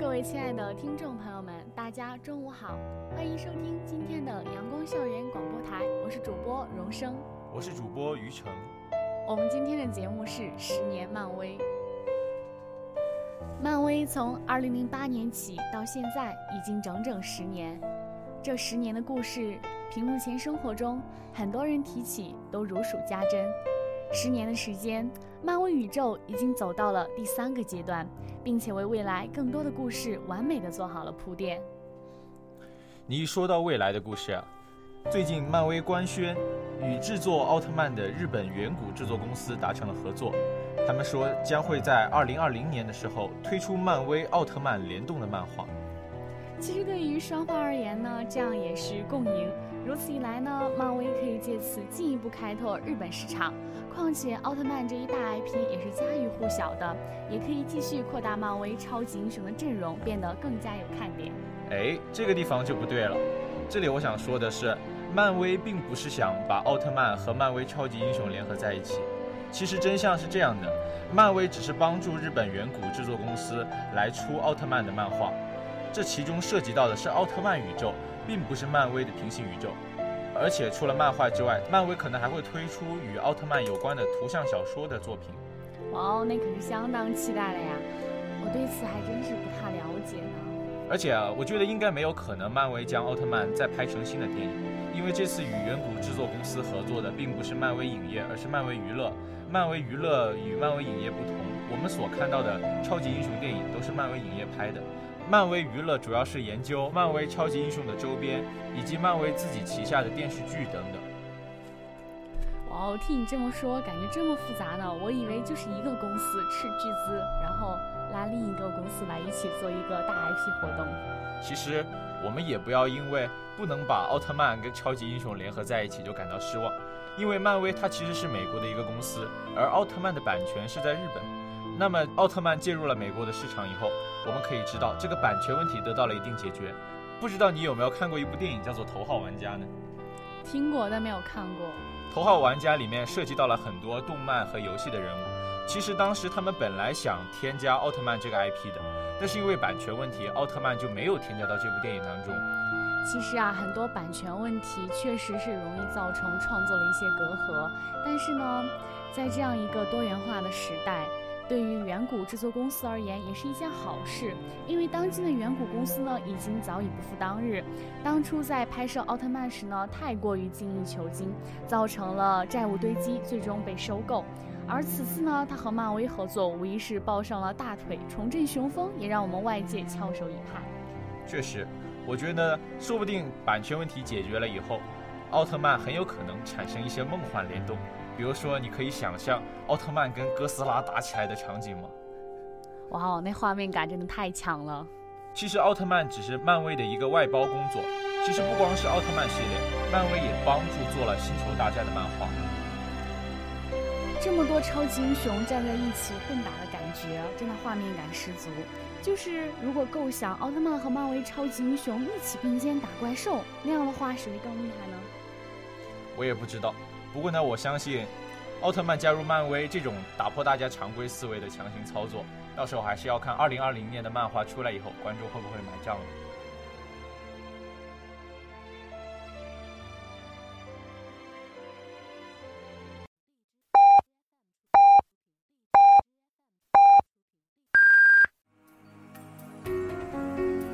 各位亲爱的听众朋友们，大家中午好，欢迎收听今天的阳光校园广播台，我是主播荣生，我是主播于成。我们今天的节目是十年漫威。漫威从二零零八年起到现在已经整整十年，这十年的故事，屏幕前生活中很多人提起都如数家珍。十年的时间，漫威宇宙已经走到了第三个阶段，并且为未来更多的故事完美的做好了铺垫。你一说到未来的故事啊，最近漫威官宣与制作奥特曼的日本远古制作公司达成了合作，他们说将会在二零二零年的时候推出漫威奥特曼联动的漫画。其实对于双方而言呢，这样也是共赢。如此一来呢，漫威可以借此进一步开拓日本市场。况且奥特曼这一大 IP 也是家喻户晓的，也可以继续扩大漫威超级英雄的阵容，变得更加有看点。哎，这个地方就不对了。这里我想说的是，漫威并不是想把奥特曼和漫威超级英雄联合在一起。其实真相是这样的，漫威只是帮助日本远古制作公司来出奥特曼的漫画。这其中涉及到的是奥特曼宇宙，并不是漫威的平行宇宙。而且除了漫画之外，漫威可能还会推出与奥特曼有关的图像小说的作品。哇哦，那可是相当期待了呀！我对此还真是不太了解呢。而且啊，我觉得应该没有可能漫威将奥特曼再拍成新的电影，因为这次与远古制作公司合作的并不是漫威影业，而是漫威娱乐。漫威娱乐与漫威影业不同，我们所看到的超级英雄电影都是漫威影业拍的。漫威娱乐主要是研究漫威超级英雄的周边，以及漫威自己旗下的电视剧等等。哇哦，听你这么说，感觉这么复杂呢。我以为就是一个公司斥巨资，然后拉另一个公司来一起做一个大 IP 活动。其实我们也不要因为不能把奥特曼跟超级英雄联合在一起就感到失望，因为漫威它其实是美国的一个公司，而奥特曼的版权是在日本。那么，奥特曼进入了美国的市场以后，我们可以知道这个版权问题得到了一定解决。不知道你有没有看过一部电影叫做《头号玩家》呢？听过，但没有看过。《头号玩家》里面涉及到了很多动漫和游戏的人物。其实当时他们本来想添加奥特曼这个 IP 的，但是因为版权问题，奥特曼就没有添加到这部电影当中。其实啊，很多版权问题确实是容易造成创作的一些隔阂。但是呢，在这样一个多元化的时代。对于远古制作公司而言，也是一件好事，因为当今的远古公司呢，已经早已不复当日。当初在拍摄奥特曼时呢，太过于精益求精，造成了债务堆积，最终被收购。而此次呢，他和漫威合作，无疑是抱上了大腿，重振雄风，也让我们外界翘首以盼。确实，我觉得说不定版权问题解决了以后，奥特曼很有可能产生一些梦幻联动。比如说，你可以想象奥特曼跟哥斯拉打起来的场景吗？哇哦，那画面感真的太强了。其实奥特曼只是漫威的一个外包工作。其实不光是奥特曼系列，漫威也帮助做了星球大战的漫画。这么多超级英雄站在一起混打的感觉，真的画面感十足。就是如果构想奥特曼和漫威超级英雄一起并肩打怪兽，那样的话谁更厉害呢？我也不知道。不过呢，我相信，奥特曼加入漫威这种打破大家常规思维的强行操作，到时候还是要看二零二零年的漫画出来以后，观众会不会买账了。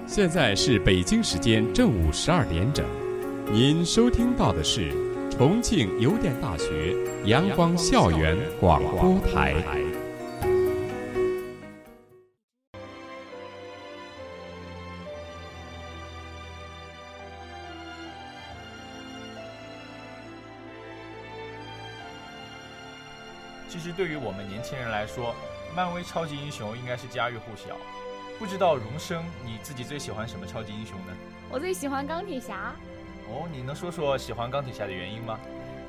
现在是北京时间正午十二点整。您收听到的是重庆邮电大学阳光校园广播台。其实对于我们年轻人来说，漫威超级英雄应该是家喻户晓。不知道荣生，你自己最喜欢什么超级英雄呢？我最喜欢钢铁侠。哦，你能说说喜欢钢铁侠的原因吗？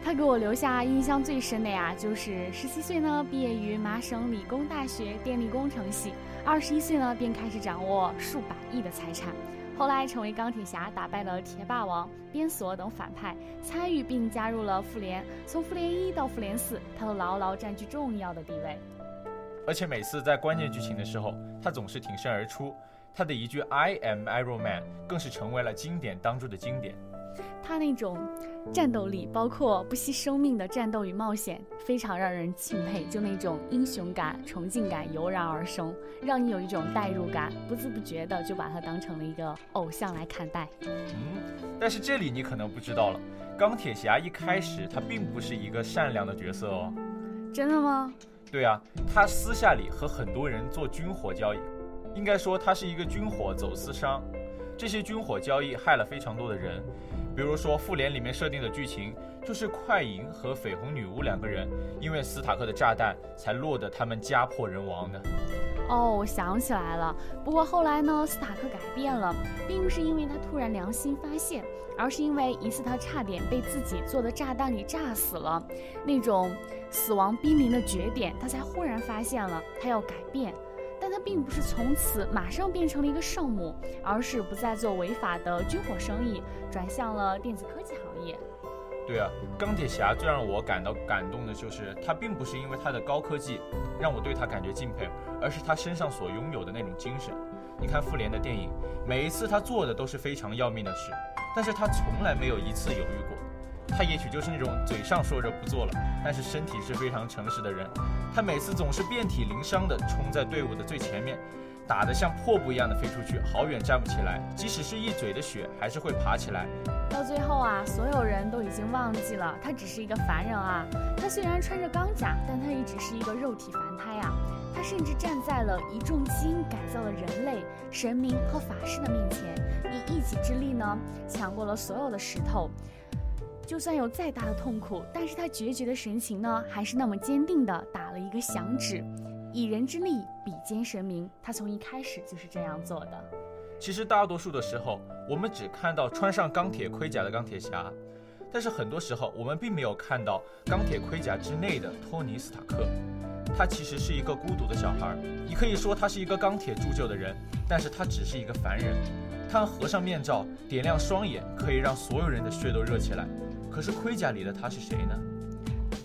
他给我留下印象最深的呀，就是十七岁呢毕业于麻省理工大学电力工程系，二十一岁呢便开始掌握数百亿的财产。后来成为钢铁侠，打败了铁霸王、边索等反派，参与并加入了复联。从复联一到复联四，他都牢牢占据重要的地位。而且每次在关键剧情的时候，他总是挺身而出。他的一句 “I am Iron Man” 更是成为了经典当中的经典。他那种战斗力，包括不惜生命的战斗与冒险，非常让人敬佩。就那种英雄感、崇敬感油然而生，让你有一种代入感，不自不觉的就把他当成了一个偶像来看待。嗯，但是这里你可能不知道了，钢铁侠一开始他并不是一个善良的角色哦。真的吗？对啊，他私下里和很多人做军火交易，应该说他是一个军火走私商。这些军火交易害了非常多的人。比如说，复联里面设定的剧情，就是快银和绯红女巫两个人，因为斯塔克的炸弹才落得他们家破人亡的。哦，我想起来了。不过后来呢，斯塔克改变了，并不是因为他突然良心发现，而是因为一次他差点被自己做的炸弹给炸死了，那种死亡濒临的绝点，他才忽然发现了他要改变。但他并不是从此马上变成了一个圣母，而是不再做违法的军火生意，转向了电子科技行业。对啊，钢铁侠最让我感到感动的就是，他并不是因为他的高科技让我对他感觉敬佩，而是他身上所拥有的那种精神。你看复联的电影，每一次他做的都是非常要命的事，但是他从来没有一次犹豫过。他也许就是那种嘴上说着不做了，但是身体是非常诚实的人。他每次总是遍体鳞伤的冲在队伍的最前面，打得像破布一样的飞出去，好远站不起来，即使是一嘴的血，还是会爬起来。到最后啊，所有人都已经忘记了他只是一个凡人啊。他虽然穿着钢甲，但他也只是一个肉体凡胎啊。他甚至站在了一众基因改造的人类、神明和法师的面前，以一己之力呢，抢过了所有的石头。就算有再大的痛苦，但是他决绝的神情呢，还是那么坚定的打了一个响指，以人之力比肩神明。他从一开始就是这样做的。其实大多数的时候，我们只看到穿上钢铁盔甲的钢铁侠，但是很多时候我们并没有看到钢铁盔甲之内的托尼·斯塔克。他其实是一个孤独的小孩，你可以说他是一个钢铁铸就的人，但是他只是一个凡人。他合上面罩，点亮双眼，可以让所有人的血都热起来。可是盔甲里的他是谁呢？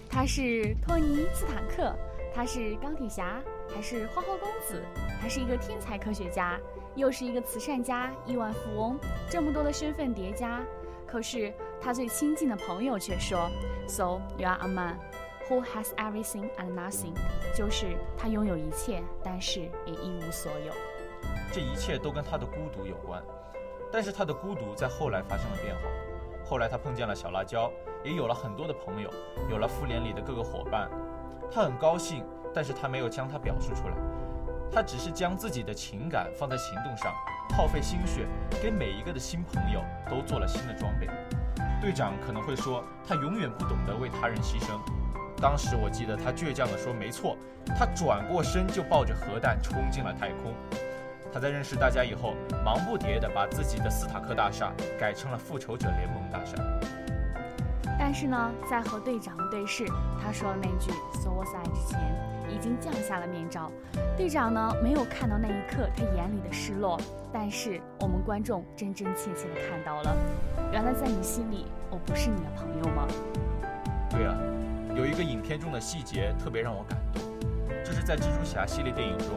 他是托尼·斯塔克，他是钢铁侠，还是花花公子？他是一个天才科学家，又是一个慈善家、亿万富翁，这么多的身份叠加。可是他最亲近的朋友却说：“So you are a man who has everything and nothing。”就是他拥有一切，但是也一无所有。这一切都跟他的孤独有关，但是他的孤独在后来发生了变化。后来他碰见了小辣椒，也有了很多的朋友，有了复联里的各个伙伴。他很高兴，但是他没有将它表述出来，他只是将自己的情感放在行动上，耗费心血，给每一个的新朋友都做了新的装备。队长可能会说，他永远不懂得为他人牺牲。当时我记得他倔强地说：“没错。”他转过身就抱着核弹冲进了太空。他在认识大家以后，忙不迭地把自己的斯塔克大厦改成了复仇者联盟大厦。但是呢，在和队长对视，他说的那句 “so I” 之前，已经降下了面罩。队长呢，没有看到那一刻他眼里的失落，但是我们观众真真切切地看到了。原来在你心里，我不是你的朋友吗？对啊，有一个影片中的细节特别让我感动，这是在蜘蛛侠系列电影中。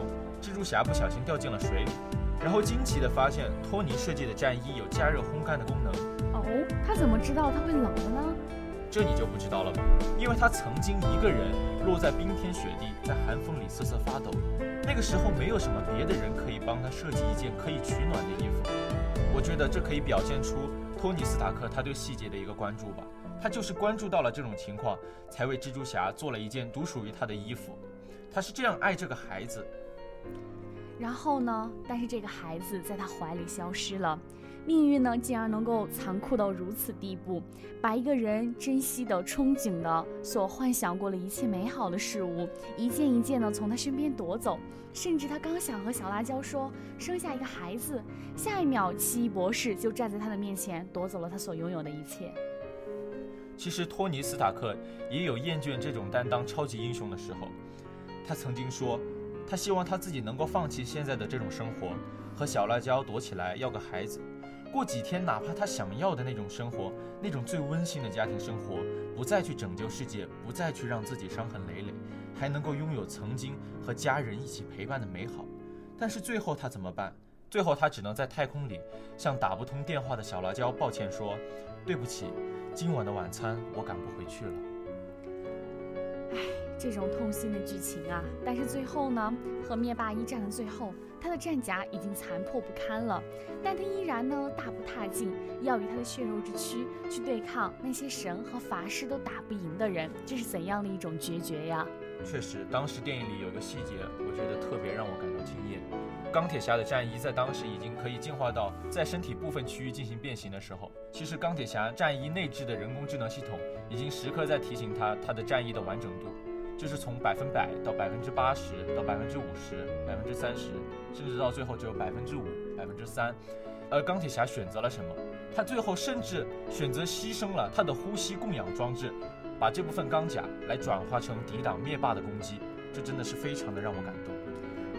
蜘蛛侠不小心掉进了水里，然后惊奇地发现托尼设计的战衣有加热烘干的功能。哦，他怎么知道他会冷的呢？这你就不知道了吧？因为他曾经一个人落在冰天雪地，在寒风里瑟瑟发抖。那个时候没有什么别的人可以帮他设计一件可以取暖的衣服。我觉得这可以表现出托尼·斯塔克他对细节的一个关注吧，他就是关注到了这种情况，才为蜘蛛侠做了一件独属于他的衣服。他是这样爱这个孩子。然后呢？但是这个孩子在他怀里消失了。命运呢，竟然能够残酷到如此地步，把一个人珍惜的、憧憬的、所幻想过的一切美好的事物，一件一件的从他身边夺走。甚至他刚想和小辣椒说生下一个孩子，下一秒奇异博士就站在他的面前，夺走了他所拥有的一切。其实托尼·斯塔克也有厌倦这种担当超级英雄的时候，他曾经说。他希望他自己能够放弃现在的这种生活，和小辣椒躲起来要个孩子，过几天哪怕他想要的那种生活，那种最温馨的家庭生活，不再去拯救世界，不再去让自己伤痕累累，还能够拥有曾经和家人一起陪伴的美好。但是最后他怎么办？最后他只能在太空里向打不通电话的小辣椒抱歉说：“对不起，今晚的晚餐我赶不回去了。”这种痛心的剧情啊！但是最后呢，和灭霸一战的最后，他的战甲已经残破不堪了，但他依然呢大步踏进，要以他的血肉之躯去对抗那些神和法师都打不赢的人，这是怎样的一种决绝呀？确实，当时电影里有个细节，我觉得特别让我感到惊艳。钢铁侠的战衣在当时已经可以进化到在身体部分区域进行变形的时候，其实钢铁侠战衣内置的人工智能系统已经时刻在提醒他他的战衣的完整度。就是从百分百到百分之八十到百分之五十、百分之三十，甚至到最后只有百分之五、百分之三。而钢铁侠选择了什么？他最后甚至选择牺牲了他的呼吸供氧装置，把这部分钢甲来转化成抵挡灭霸的攻击。这真的是非常的让我感动。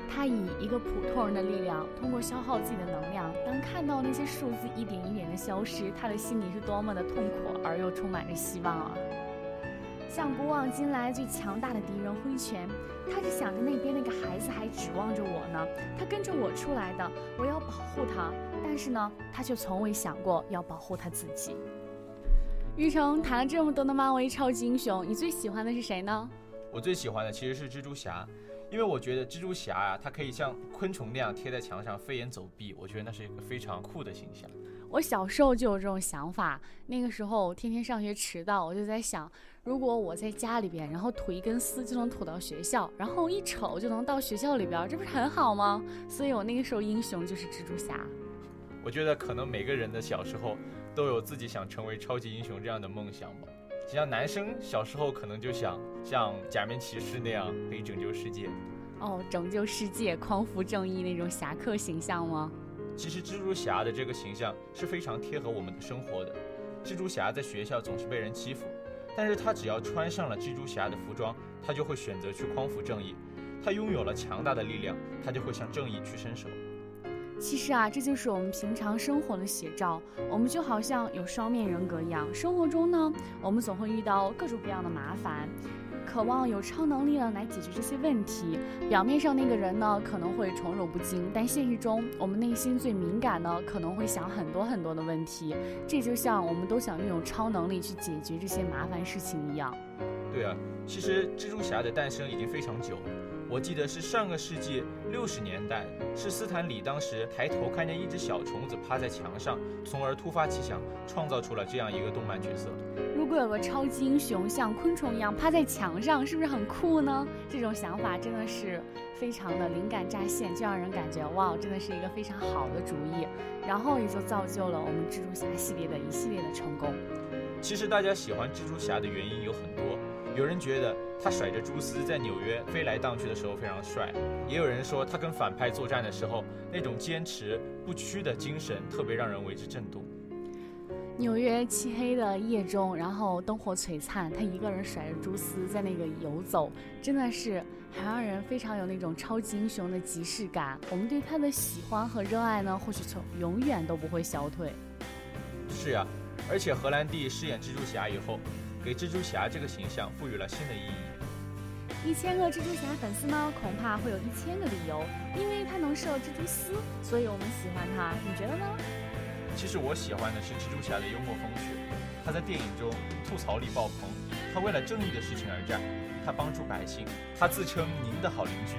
他以一个普通人的力量，通过消耗自己的能量，当看到那些数字一点一点的消失，他的心里是多么的痛苦而又充满着希望啊！向古往今来最强大的敌人挥拳，他只想着那边那个孩子还指望着我呢，他跟着我出来的，我要保护他。但是呢，他却从未想过要保护他自己。玉成谈了这么多的漫威超级英雄，你最喜欢的是谁呢？我最喜欢的其实是蜘蛛侠，因为我觉得蜘蛛侠啊，它可以像昆虫那样贴在墙上飞檐走壁，我觉得那是一个非常酷的形象。我小时候就有这种想法，那个时候天天上学迟到，我就在想，如果我在家里边，然后吐一根丝就能吐到学校，然后一瞅就能到学校里边，这不是很好吗？所以我那个时候英雄就是蜘蛛侠。我觉得可能每个人的小时候都有自己想成为超级英雄这样的梦想吧。像男生小时候可能就想像假面骑士那样可以拯救世界。哦，拯救世界、匡扶正义那种侠客形象吗？其实蜘蛛侠的这个形象是非常贴合我们的生活的。蜘蛛侠在学校总是被人欺负，但是他只要穿上了蜘蛛侠的服装，他就会选择去匡扶正义。他拥有了强大的力量，他就会向正义去伸手。其实啊，这就是我们平常生活的写照。我们就好像有双面人格一样，生活中呢，我们总会遇到各种各样的麻烦。渴望有超能力呢来解决这些问题。表面上那个人呢可能会宠辱不惊，但现实中我们内心最敏感呢可能会想很多很多的问题。这就像我们都想拥有超能力去解决这些麻烦事情一样。对啊，其实蜘蛛侠的诞生已经非常久了。我记得是上个世纪六十年代，是斯坦李当时抬头看见一只小虫子趴在墙上，从而突发奇想，创造出了这样一个动漫角色。如果有个超级英雄像昆虫一样趴在墙上，是不是很酷呢？这种想法真的是非常的灵感乍现，就让人感觉哇，真的是一个非常好的主意。然后也就造就了我们蜘蛛侠系列的一系列的成功。其实大家喜欢蜘蛛侠的原因有很多。有人觉得他甩着蛛丝在纽约飞来荡去的时候非常帅，也有人说他跟反派作战的时候那种坚持不屈的精神特别让人为之震动。纽约漆黑的夜中，然后灯火璀璨，他一个人甩着蛛丝在那个游走，真的是很让人非常有那种超级英雄的即视感。我们对他的喜欢和热爱呢，或许从永远都不会消退。是呀，而且荷兰弟饰演蜘蛛侠以后。给蜘蛛侠这个形象赋予了新的意义。一千个蜘蛛侠粉丝呢，恐怕会有一千个理由，因为他能射蜘蛛丝，所以我们喜欢他。你觉得呢？其实我喜欢的是蜘蛛侠的幽默风趣，他在电影中吐槽力爆棚，他为了正义的事情而战，他帮助百姓，他自称您的好邻居。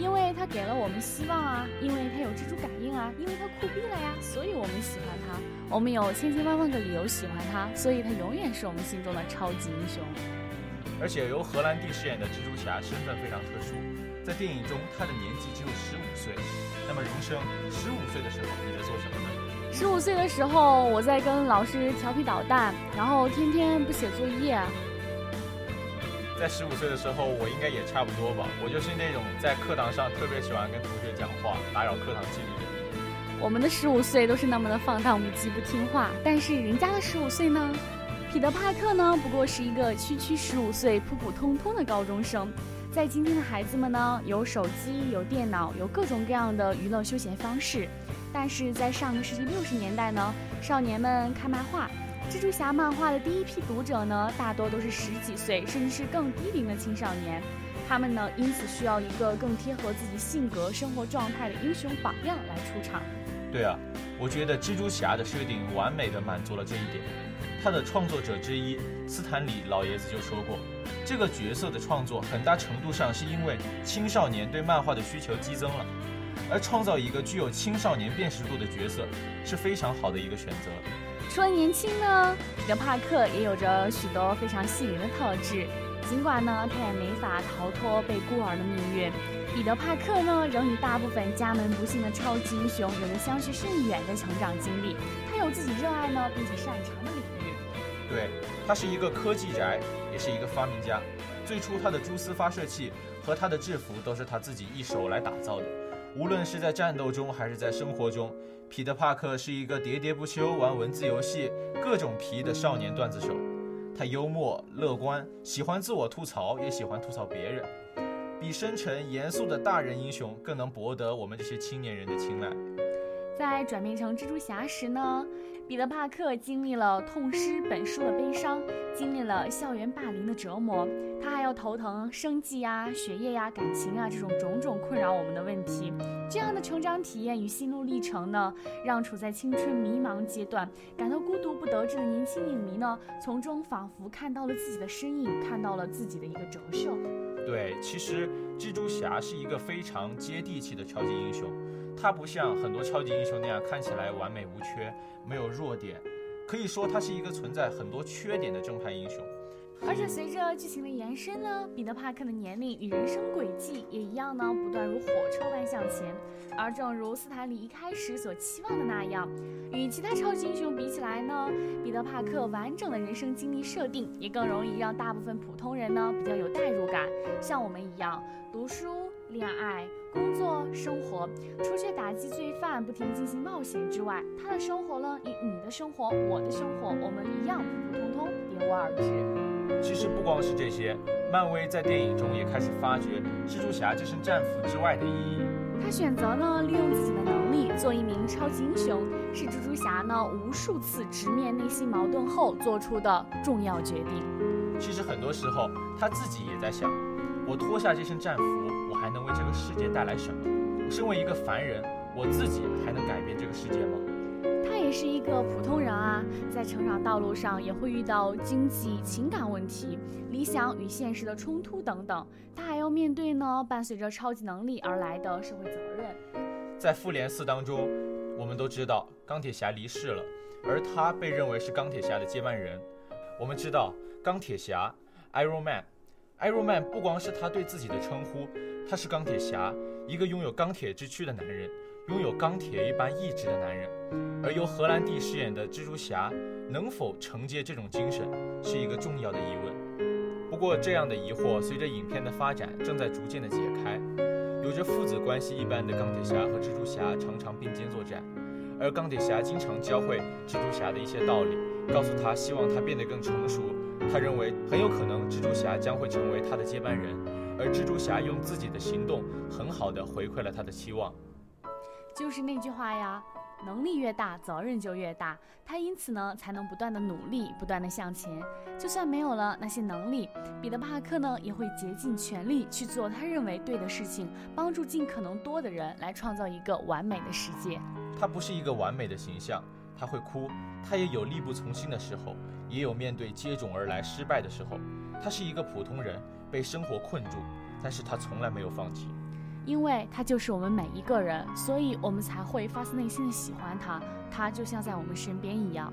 因为他给了我们希望啊，因为他有蜘蛛感应啊，因为他酷毙了呀，所以我们喜欢他。我们有千千万万个理由喜欢他，所以他永远是我们心中的超级英雄。而且由荷兰弟饰演的蜘蛛侠身份非常特殊，在电影中他的年纪只有十五岁。那么荣生，十五岁的时候你在做什么呢？十五岁的时候，我在跟老师调皮捣蛋，然后天天不写作业。在十五岁的时候，我应该也差不多吧。我就是那种在课堂上特别喜欢跟同学讲话，打扰课堂纪律的人。我们的十五岁都是那么的放荡不羁、不听话，但是人家的十五岁呢？彼得·帕克呢，不过是一个区区十五岁、普普通通的高中生。在今天的孩子们呢，有手机、有电脑、有各种各样的娱乐休闲方式，但是在上个世纪六十年代呢，少年们看漫画。蜘蛛侠漫画的第一批读者呢，大多都是十几岁甚至是更低龄的青少年，他们呢因此需要一个更贴合自己性格、生活状态的英雄榜样来出场。对啊，我觉得蜘蛛侠的设定完美的满足了这一点。他的创作者之一斯坦李老爷子就说过，这个角色的创作很大程度上是因为青少年对漫画的需求激增了，而创造一个具有青少年辨识度的角色是非常好的一个选择。除了年轻呢，彼得·帕克也有着许多非常吸引人的特质。尽管呢，他也没法逃脱被孤儿的命运。彼得·帕克呢，仍与大部分家门不幸的超级英雄有着相去甚远的成长经历。他有自己热爱呢，并且擅长的领域。对，他是一个科技宅，也是一个发明家。最初，他的蛛丝发射器和他的制服都是他自己一手来打造的。无论是在战斗中还是在生活中，彼得·帕克是一个喋喋不休玩文字游戏、各种皮的少年段子手。他幽默乐观，喜欢自我吐槽，也喜欢吐槽别人。比深沉严肃的大人英雄更能博得我们这些青年人的青睐。在转变成蜘蛛侠时呢？彼得·帕克经历了痛失本书的悲伤，经历了校园霸凌的折磨，他要头疼生计呀、学业呀、感情啊这种种种困扰我们的问题。这样的成长体验与心路历程呢，让处在青春迷茫阶段、感到孤独不得志的年轻影迷呢，从中仿佛看到了自己的身影，看到了自己的一个折射。对，其实蜘蛛侠是一个非常接地气的超级英雄。他不像很多超级英雄那样看起来完美无缺，没有弱点，可以说他是一个存在很多缺点的正派英雄。而且随着剧情的延伸呢，彼得·帕克的年龄与人生轨迹也一样呢，不断如火车般向前。而正如斯坦李一开始所期望的那样，与其他超级英雄比起来呢，彼得·帕克完整的人生经历设定也更容易让大部分普通人呢比较有代入感，像我们一样读书、恋爱。工作生活，除却打击罪犯、不停进行冒险之外，他的生活呢，与你的生活、我的生活，我们一样普普通通，别无二致。其实不光是这些，漫威在电影中也开始发掘蜘蛛侠这身战服之外的意义。他选择呢，利用自己的能力做一名超级英雄，是蜘蛛侠呢无数次直面内心矛盾后做出的重要决定。其实很多时候他自己也在想，我脱下这身战服。我还能为这个世界带来什么？身为一个凡人，我自己还能改变这个世界吗？也是一个普通人啊，在成长道路上也会遇到经济、情感问题、理想与现实的冲突等等。他还要面对呢，伴随着超级能力而来的社会责任。在复联四当中，我们都知道钢铁侠离世了，而他被认为是钢铁侠的接班人。我们知道钢铁侠，Iron Man，Iron Man 不光是他对自己的称呼。他是钢铁侠，一个拥有钢铁之躯的男人，拥有钢铁一般意志的男人。而由荷兰弟饰演的蜘蛛侠，能否承接这种精神，是一个重要的疑问。不过，这样的疑惑随着影片的发展，正在逐渐的解开。有着父子关系一般的钢铁侠和蜘蛛侠常常并肩作战，而钢铁侠经常教会蜘蛛侠的一些道理，告诉他希望他变得更成熟。他认为很有可能蜘蛛侠将会成为他的接班人。而蜘蛛侠用自己的行动，很好的回馈了他的期望。就是那句话呀，能力越大，责任就越大。他因此呢，才能不断的努力，不断的向前。就算没有了那些能力，彼得·帕克呢，也会竭尽全力去做他认为对的事情，帮助尽可能多的人来创造一个完美的世界。他不是一个完美的形象，他会哭，他也有力不从心的时候，也有面对接踵而来失败的时候。他是一个普通人。被生活困住，但是他从来没有放弃。因为他就是我们每一个人，所以我们才会发自内心的喜欢他，他就像在我们身边一样。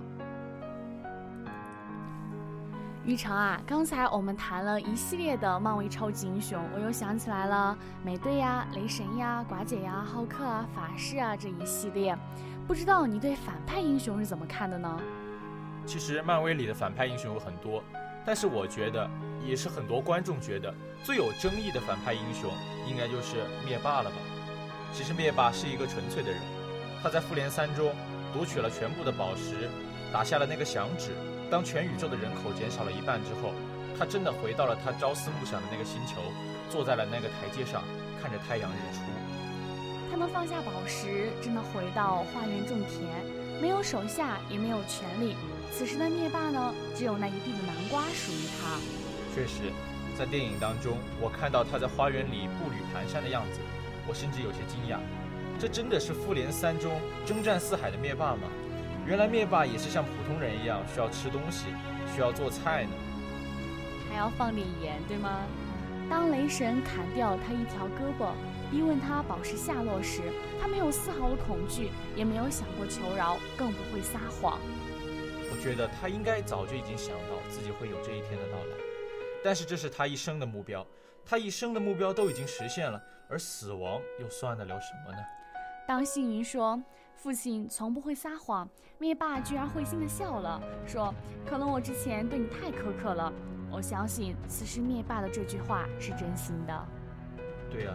雨成啊，刚才我们谈了一系列的漫威超级英雄，我又想起来了美队呀、雷神呀、寡姐呀、浩克啊、法师啊这一系列，不知道你对反派英雄是怎么看的呢？其实漫威里的反派英雄有很多，但是我觉得也是很多观众觉得最有争议的反派英雄，应该就是灭霸了吧？其实灭霸是一个纯粹的人，他在复联三中夺取了全部的宝石，打下了那个响指。当全宇宙的人口减少了一半之后，他真的回到了他朝思暮想的那个星球，坐在了那个台阶上，看着太阳日出。他能放下宝石，真的回到花园种田，没有手下，也没有权利。此时的灭霸呢，只有那一地的南瓜属于他。确实，在电影当中，我看到他在花园里步履蹒跚的样子，我甚至有些惊讶。这真的是复联三中征战四海的灭霸吗？原来灭霸也是像普通人一样需要吃东西，需要做菜呢，还要放点盐，对吗？当雷神砍掉他一条胳膊，逼问他宝石下落时，他没有丝毫的恐惧，也没有想过求饶，更不会撒谎。我觉得他应该早就已经想到自己会有这一天的到来，但是这是他一生的目标，他一生的目标都已经实现了，而死亡又算得了什么呢？当星云说。父亲从不会撒谎，灭霸居然会心的笑了，说：“可能我之前对你太苛刻了。”我相信此时灭霸的这句话是真心的。对呀，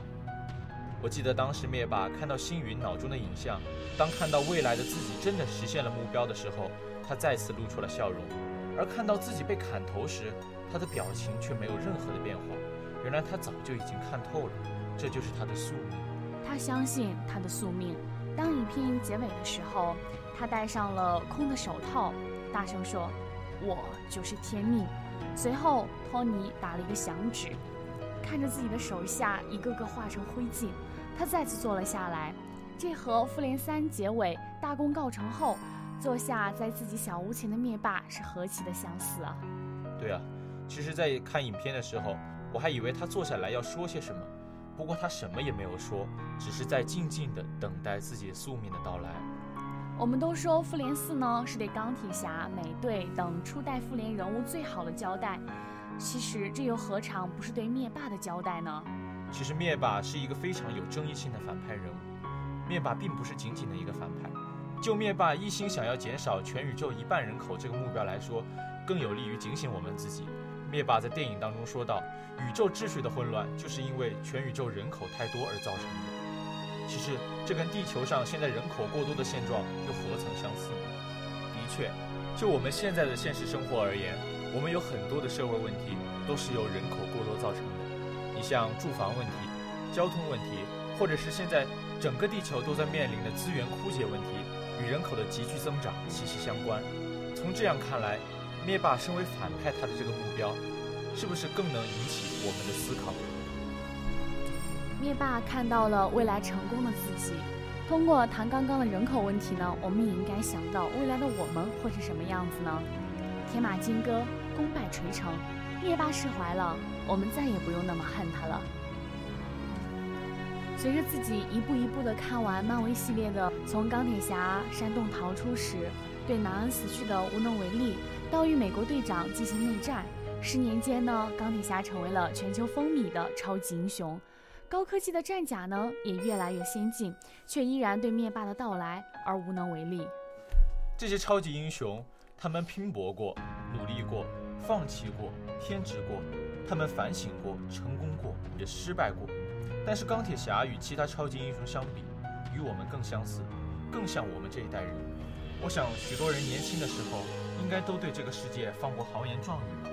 我记得当时灭霸看到星云脑中的影像，当看到未来的自己真的实现了目标的时候，他再次露出了笑容；而看到自己被砍头时，他的表情却没有任何的变化。原来他早就已经看透了，这就是他的宿命。他相信他的宿命。当影片结尾的时候，他戴上了空的手套，大声说：“我就是天命。”随后，托尼打了一个响指，看着自己的手下一个个化成灰烬，他再次坐了下来。这和复联三结尾大功告成后坐下在自己小屋前的灭霸是何其的相似啊！对啊，其实，在看影片的时候，我还以为他坐下来要说些什么。不过他什么也没有说，只是在静静的等待自己宿命的到来。我们都说复联四呢是对钢铁侠、美队等初代复联人物最好的交代，其实这又何尝不是对灭霸的交代呢？其实灭霸是一个非常有争议性的反派人物，灭霸并不是仅仅的一个反派。就灭霸一心想要减少全宇宙一半人口这个目标来说，更有利于警醒我们自己。灭霸在电影当中说道：“宇宙秩序的混乱，就是因为全宇宙人口太多而造成的。”其实，这跟地球上现在人口过多的现状又何曾相似呢？的确，就我们现在的现实生活而言，我们有很多的社会问题都是由人口过多造成的。你像住房问题、交通问题，或者是现在整个地球都在面临的资源枯竭问题，与人口的急剧增长息息相关。从这样看来，灭霸身为反派，他的这个目标，是不是更能引起我们的思考？灭霸看到了未来成功的自己。通过谈刚刚的人口问题呢，我们也应该想到未来的我们会是什么样子呢？铁马金戈，功败垂成，灭霸释怀了，我们再也不用那么恨他了。随着自己一步一步的看完漫威系列的，从钢铁侠山洞逃出时，对南恩死去的无能为力。到与美国队长进行内战，十年间呢，钢铁侠成为了全球风靡的超级英雄，高科技的战甲呢也越来越先进，却依然对灭霸的到来而无能为力。这些超级英雄，他们拼搏过，努力过，放弃过，偏执过，他们反省过，成功过，也失败过。但是钢铁侠与其他超级英雄相比，与我们更相似，更像我们这一代人。我想，许多人年轻的时候。应该都对这个世界放过豪言壮语吧，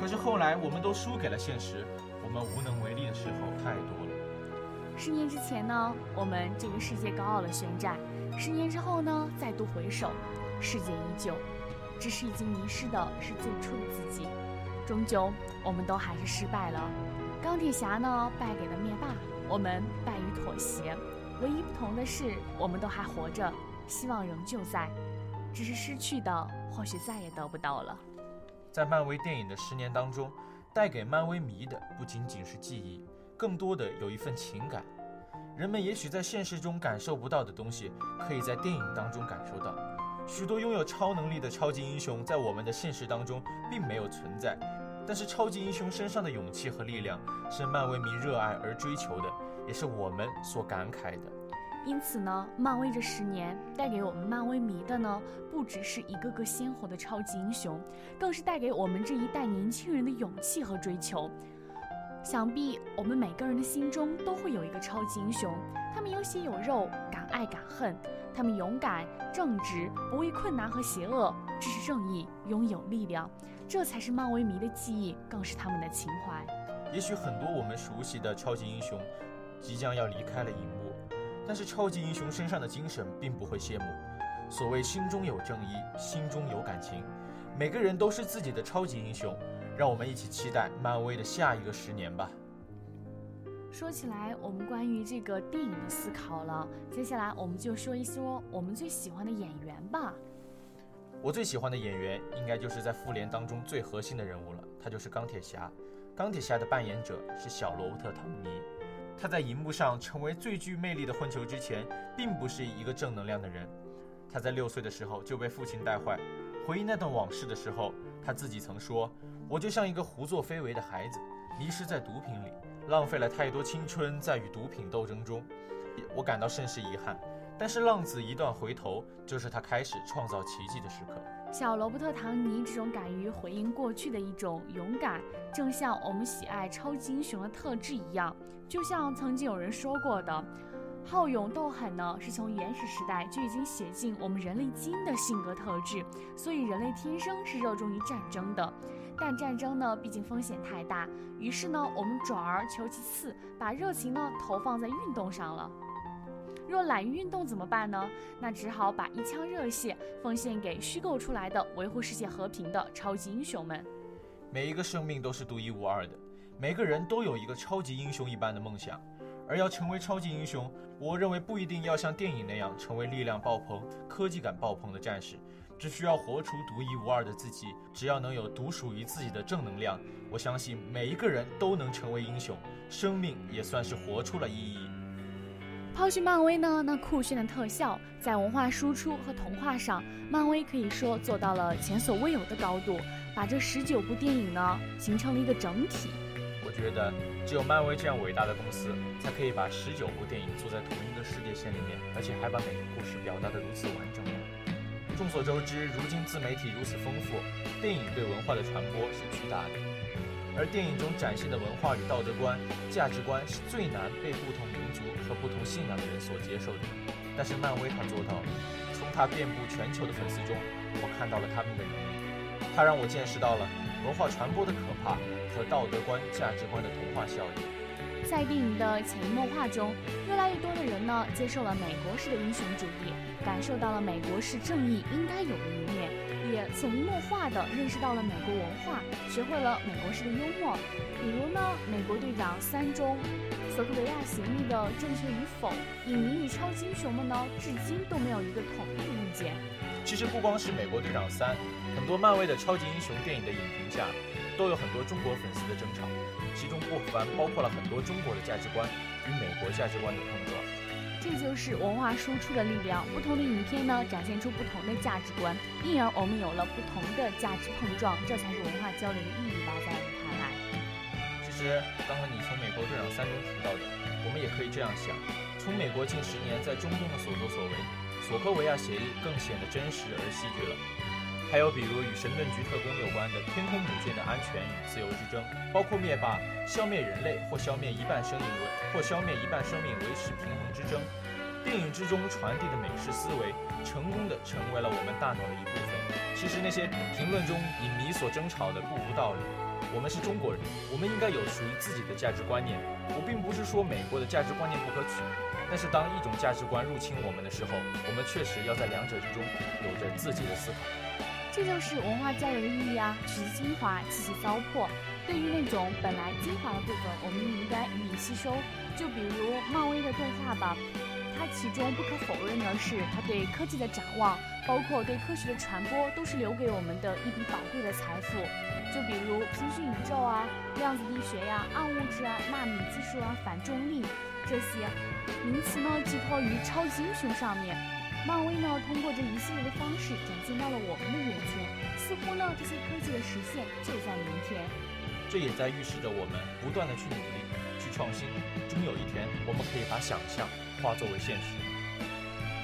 可是后来我们都输给了现实，我们无能为力的时候太多了。十年之前呢，我们这个世界高傲的宣战；十年之后呢，再度回首，世界依旧，只是已经迷失的是最初的自己。终究，我们都还是失败了。钢铁侠呢，败给了灭霸；我们败于妥协。唯一不同的是，我们都还活着，希望仍旧在。只是失去的，或许再也得不到了。在漫威电影的十年当中，带给漫威迷的不仅仅是记忆，更多的有一份情感。人们也许在现实中感受不到的东西，可以在电影当中感受到。许多拥有超能力的超级英雄，在我们的现实当中并没有存在，但是超级英雄身上的勇气和力量，是漫威迷热爱而追求的，也是我们所感慨的。因此呢，漫威这十年带给我们漫威迷的呢，不只是一个个鲜活的超级英雄，更是带给我们这一代年轻人的勇气和追求。想必我们每个人的心中都会有一个超级英雄，他们有血有肉，敢爱敢恨，他们勇敢正直，不畏困难和邪恶，支持正义，拥有力量，这才是漫威迷的记忆，更是他们的情怀。也许很多我们熟悉的超级英雄即将要离开了荧幕，但是超级英雄身上的精神并不会谢幕。所谓心中有正义，心中有感情，每个人都是自己的超级英雄。让我们一起期待漫威的下一个十年吧。说起来，我们关于这个电影的思考了，接下来我们就说一说我们最喜欢的演员吧。我最喜欢的演员应该就是在复联当中最核心的人物了，他就是钢铁侠。钢铁侠的扮演者是小罗伯特·唐尼。他在荧幕上成为最具魅力的混球之前，并不是一个正能量的人。他在六岁的时候就被父亲带坏。回忆那段往事的时候，他自己曾说。我就像一个胡作非为的孩子，迷失在毒品里，浪费了太多青春在与毒品斗争中，我感到甚是遗憾。但是浪子一段回头，就是他开始创造奇迹的时刻。小罗伯特·唐尼这种敢于回应过去的一种勇敢，正像我们喜爱超级英雄的特质一样。就像曾经有人说过的。好勇斗狠呢，是从原始时代就已经写进我们人类基因的性格特质，所以人类天生是热衷于战争的。但战争呢，毕竟风险太大，于是呢，我们转而求其次，把热情呢投放在运动上了。若懒于运动怎么办呢？那只好把一腔热血奉献给虚构出来的维护世界和平的超级英雄们。每一个生命都是独一无二的，每个人都有一个超级英雄一般的梦想。而要成为超级英雄，我认为不一定要像电影那样成为力量爆棚、科技感爆棚的战士，只需要活出独一无二的自己。只要能有独属于自己的正能量，我相信每一个人都能成为英雄，生命也算是活出了意义。抛去漫威呢，那酷炫的特效，在文化输出和童话上，漫威可以说做到了前所未有的高度，把这十九部电影呢形成了一个整体。我觉得只有漫威这样伟大的公司，才可以把十九部电影做在同一个世界线里面，而且还把每个故事表达得如此完整。众所周知，如今自媒体如此丰富，电影对文化的传播是巨大的。而电影中展现的文化与道德观、价值观是最难被不同民族和不同信仰的人所接受的。但是漫威他做到了，从他遍布全球的粉丝中，我看到了他们的努力，他让我见识到了文化传播的可怕。和道德观、价值观的童话效应，在电影的潜移默化中，越来越多的人呢接受了美国式的英雄主义，感受到了美国式正义应该有的一面，也潜移默化地认识到了美国文化，学会了美国式的幽默。比如呢，《美国队长三》中，索科维亚协议的正确与否，影迷与超级英雄们呢至今都没有一个统一的意见。其实不光是《美国队长三》，很多漫威的超级英雄电影的影评下。都有很多中国粉丝的争吵，其中不凡包括了很多中国的价值观与美国价值观的碰撞。这就是文化输出的力量，不同的影片呢展现出不同的价值观，因而我们有了不同的价值碰撞，这才是文化交流的意义吧，在我看来。其实刚刚你从《美国队长三》中提到的，我们也可以这样想：从美国近十年在中东的所作所为，索科维亚协议更显得真实而戏剧了。还有比如与神盾局特工有关的天空母舰的安全与自由之争，包括灭霸消灭人类或消灭一半生命维或消灭一半生命维持平衡之争，电影之中传递的美式思维，成功的成为了我们大脑的一部分。其实那些评论中影迷所争吵的不无道理。我们是中国人，我们应该有属于自己的价值观念。我并不是说美国的价值观念不可取，但是当一种价值观入侵我们的时候，我们确实要在两者之中有着自己的思考。这就是文化交流的意义啊！取其精华，弃其糟粕。对于那种本来精华的部分，我们应该予以吸收。就比如漫威的动画吧，它其中不可否认的是，它对科技的展望，包括对科学的传播，都是留给我们的一笔宝贵的财富。就比如平行宇宙啊、量子力学呀、暗物质啊、纳米技术啊、反重力这些名词呢，寄托于超级英雄上面。漫威呢，通过这一系列的方式展现到了我们的眼前，似乎呢，这些科技的实现就在明天。这也在预示着我们不断的去努力、去创新，终有一天，我们可以把想象化作为现实。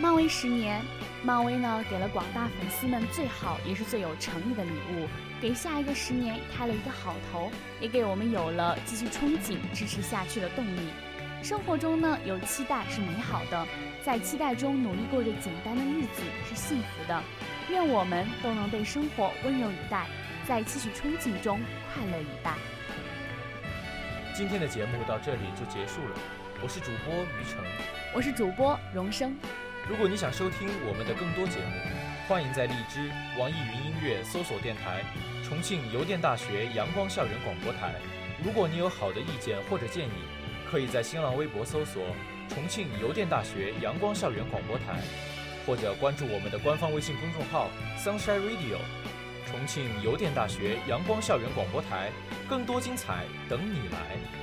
漫威十年，漫威呢给了广大粉丝们最好也是最有诚意的礼物，给下一个十年开了一个好头，也给我们有了继续憧憬、支持下去的动力。生活中呢有期待是美好的，在期待中努力过着简单的日子是幸福的。愿我们都能被生活温柔以待，在期许憧憬中快乐以待。今天的节目到这里就结束了，我是主播于成，我是主播荣生。如果你想收听我们的更多节目，欢迎在荔枝、网易云音乐搜索电台“重庆邮电大学阳光校园广播台”。如果你有好的意见或者建议，可以在新浪微博搜索“重庆邮电大学阳光校园广播台”，或者关注我们的官方微信公众号 “Sunshine Radio”。重庆邮电大学阳光校园广播台，更多精彩等你来。